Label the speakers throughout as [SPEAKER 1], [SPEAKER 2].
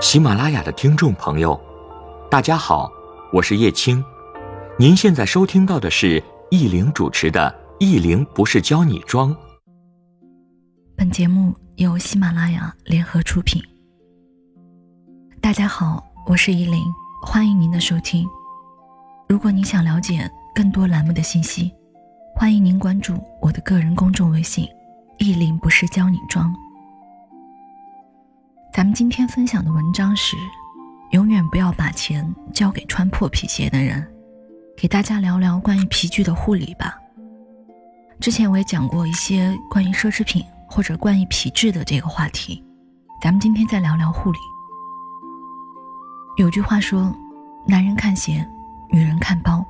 [SPEAKER 1] 喜马拉雅的听众朋友，大家好，我是叶青。您现在收听到的是易玲主持的《易玲不是教你装》。
[SPEAKER 2] 本节目由喜马拉雅联合出品。大家好，我是依林，欢迎您的收听。如果你想了解更多栏目的信息，欢迎您关注我的个人公众微信“意林不是教你装”。咱们今天分享的文章是：永远不要把钱交给穿破皮鞋的人。给大家聊聊关于皮具的护理吧。之前我也讲过一些关于奢侈品或者关于皮质的这个话题，咱们今天再聊聊护理。有句话说：“男人看鞋，女人看包。”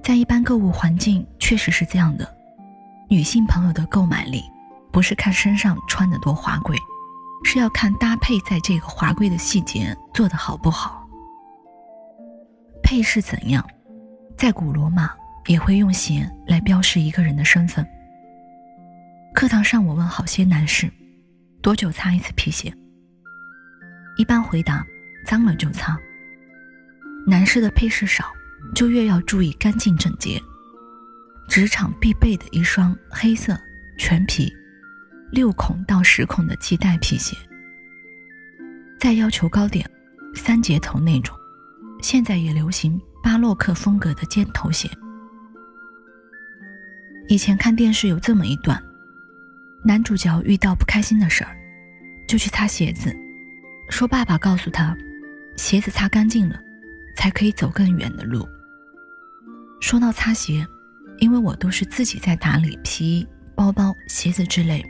[SPEAKER 2] 在一般购物环境，确实是这样的。女性朋友的购买力，不是看身上穿的多华贵，是要看搭配在这个华贵的细节做的好不好。配饰怎样，在古罗马也会用鞋来标示一个人的身份。课堂上，我问好些男士，多久擦一次皮鞋？一般回答：脏了就擦。男士的配饰少。就越要注意干净整洁。职场必备的一双黑色全皮、六孔到十孔的系带皮鞋。再要求高点，三节头那种。现在也流行巴洛克风格的尖头鞋。以前看电视有这么一段：男主角遇到不开心的事儿，就去擦鞋子，说爸爸告诉他，鞋子擦干净了。才可以走更远的路。说到擦鞋，因为我都是自己在打理皮衣、包包、鞋子之类。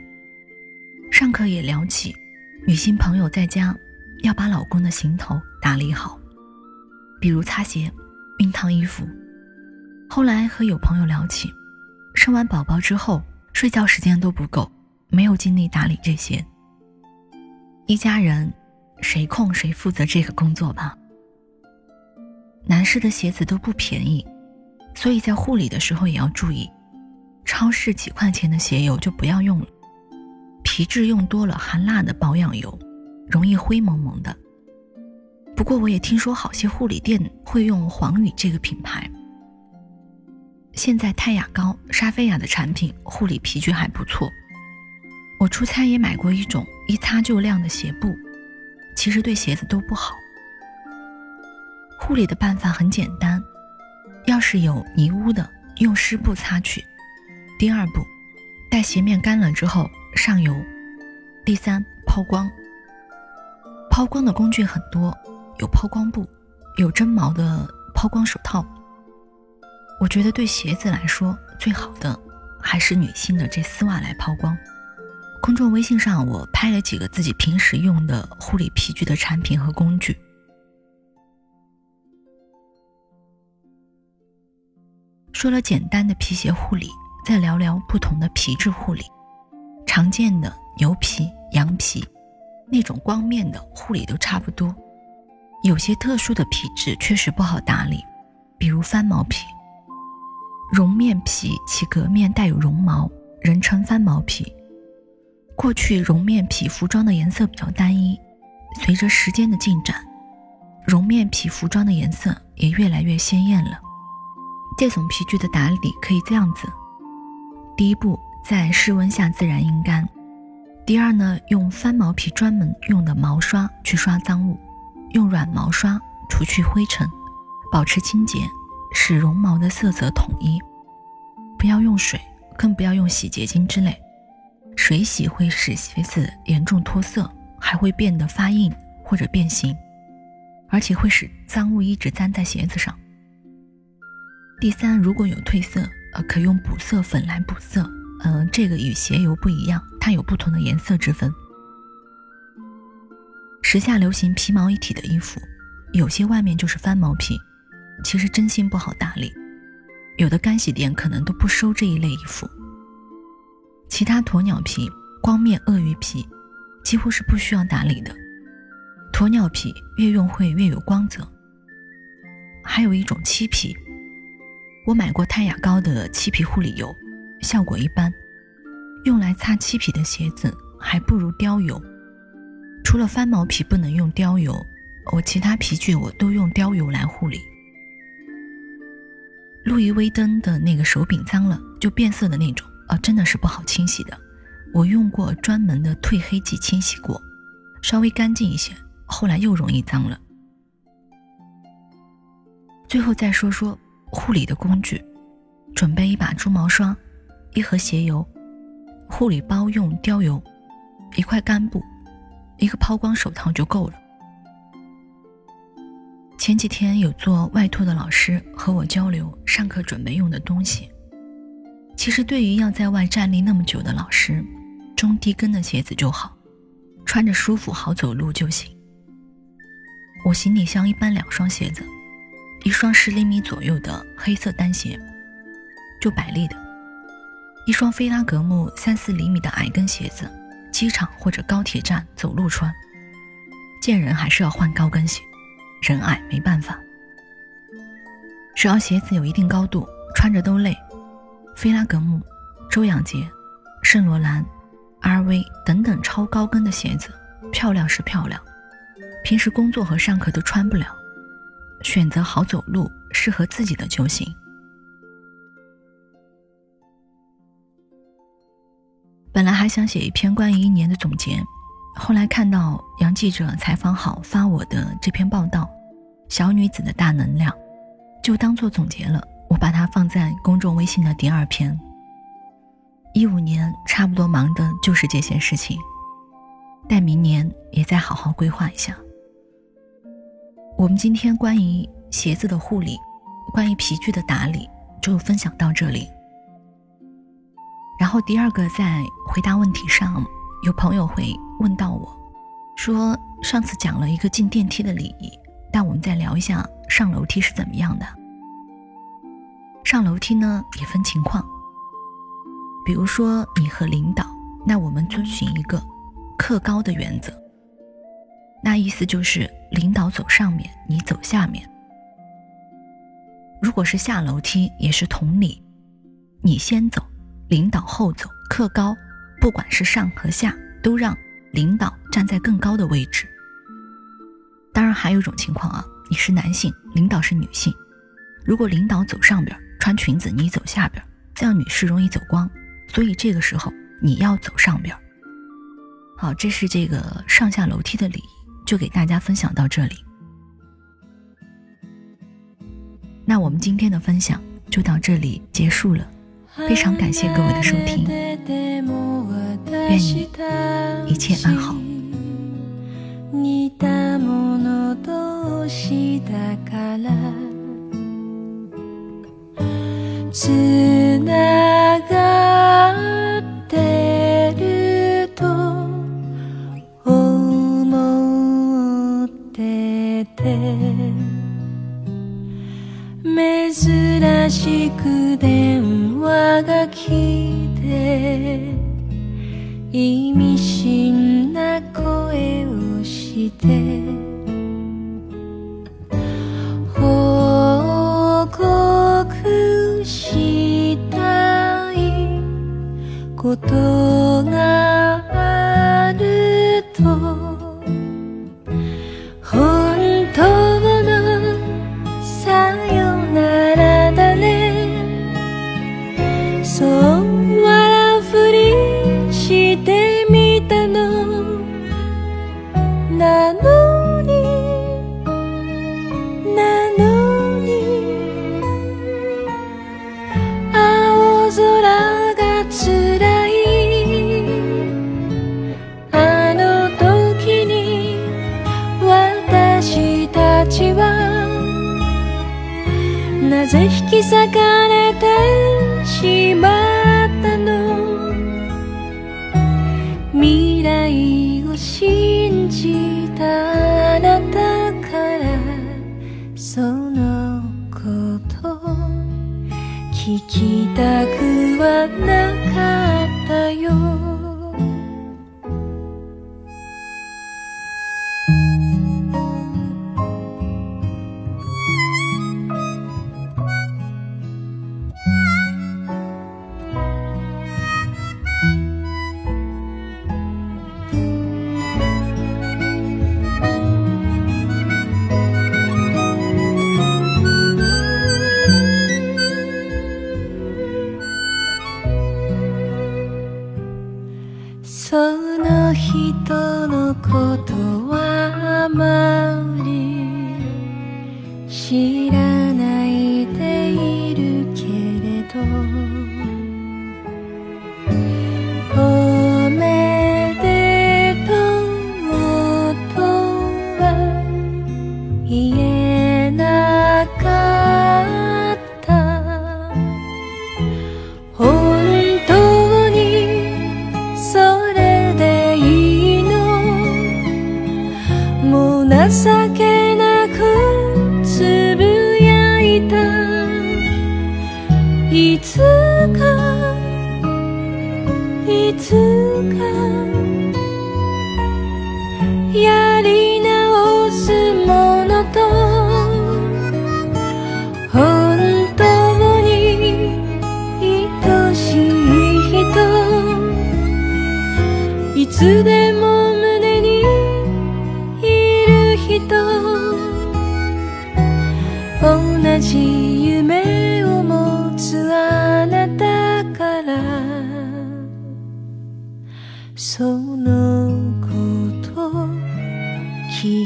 [SPEAKER 2] 上课也聊起，女性朋友在家要把老公的行头打理好，比如擦鞋、熨烫衣服。后来和有朋友聊起，生完宝宝之后，睡觉时间都不够，没有精力打理这些。一家人，谁空谁负责这个工作吧。男士的鞋子都不便宜，所以在护理的时候也要注意。超市几块钱的鞋油就不要用了，皮质用多了含蜡的保养油，容易灰蒙蒙的。不过我也听说好些护理店会用黄宇这个品牌。现在泰雅高、莎菲亚的产品护理皮具还不错。我出差也买过一种一擦就亮的鞋布，其实对鞋子都不好。护理的办法很简单，要是有泥污的，用湿布擦去。第二步，待鞋面干了之后上油。第三，抛光。抛光的工具很多，有抛光布，有针毛的抛光手套。我觉得对鞋子来说最好的还是女性的这丝袜来抛光。公众微信上我拍了几个自己平时用的护理皮具的产品和工具。说了简单的皮鞋护理，再聊聊不同的皮质护理。常见的牛皮、羊皮，那种光面的护理都差不多。有些特殊的皮质确实不好打理，比如翻毛皮。绒面皮其革面带有绒毛，人称翻毛皮。过去绒面皮服装的颜色比较单一，随着时间的进展，绒面皮服装的颜色也越来越鲜艳了。这种皮具的打理可以这样子：第一步，在室温下自然阴干；第二呢，用翻毛皮专门用的毛刷去刷脏物，用软毛刷除去灰尘，保持清洁，使绒毛的色泽统一。不要用水，更不要用洗洁精之类，水洗会使鞋子严重脱色，还会变得发硬或者变形，而且会使脏物一直粘在鞋子上。第三，如果有褪色，呃，可用补色粉来补色。嗯，这个与鞋油不一样，它有不同的颜色之分。时下流行皮毛一体的衣服，有些外面就是翻毛皮，其实真心不好打理。有的干洗店可能都不收这一类衣服。其他鸵鸟皮、光面鳄鱼皮，几乎是不需要打理的。鸵鸟皮越用会越有光泽。还有一种漆皮。我买过泰雅高的漆皮护理油，效果一般。用来擦漆皮的鞋子还不如貂油。除了翻毛皮不能用貂油，我其他皮具我都用貂油来护理。路易威登的那个手柄脏了就变色的那种啊，真的是不好清洗的。我用过专门的褪黑剂清洗过，稍微干净一些，后来又容易脏了。最后再说说护理的工具，准备一把猪毛刷，一盒鞋油，护理包用貂油，一块干布，一个抛光手套就够了。前几天有做外托的老师和我交流上课准备用的东西。其实对于要在外站立那么久的老师，中低跟的鞋子就好，穿着舒服好走路就行。我行李箱一般两双鞋子，一双十厘米左右的黑色单鞋，就百丽的；一双菲拉格慕三四厘米的矮跟鞋子，机场或者高铁站走路穿。见人还是要换高跟鞋。人矮没办法，只要鞋子有一定高度，穿着都累。菲拉格慕、周扬杰、圣罗兰、RV 等等超高跟的鞋子，漂亮是漂亮，平时工作和上课都穿不了。选择好走路、适合自己的就行。本来还想写一篇关于一年的总结。后来看到杨记者采访好发我的这篇报道，《小女子的大能量》，就当做总结了。我把它放在公众微信的第二篇。一五年差不多忙的就是这些事情，待明年也再好好规划一下。我们今天关于鞋子的护理，关于皮具的打理，就分享到这里。然后第二个在回答问题上。有朋友会问到我，说上次讲了一个进电梯的礼仪，但我们再聊一下上楼梯是怎么样的。上楼梯呢也分情况，比如说你和领导，那我们遵循一个客高的原则，那意思就是领导走上面，你走下面。如果是下楼梯也是同理，你先走，领导后走，客高。不管是上和下，都让领导站在更高的位置。当然，还有一种情况啊，你是男性，领导是女性。如果领导走上边穿裙子，你走下边，这样女士容易走光。所以这个时候你要走上边。好，这是这个上下楼梯的礼仪，就给大家分享到这里。那我们今天的分享就到这里结束了。非常感谢各位的收听，愿你一切安好。話が来て意味深な声をして報告したいことなぜ引き裂かれてしまったの。未来を信じたあなたからそのこと聞きたくはなかったよ。
[SPEAKER 3] 情けなくつぶやいた。いつかいつか。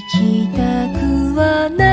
[SPEAKER 3] きたくはない。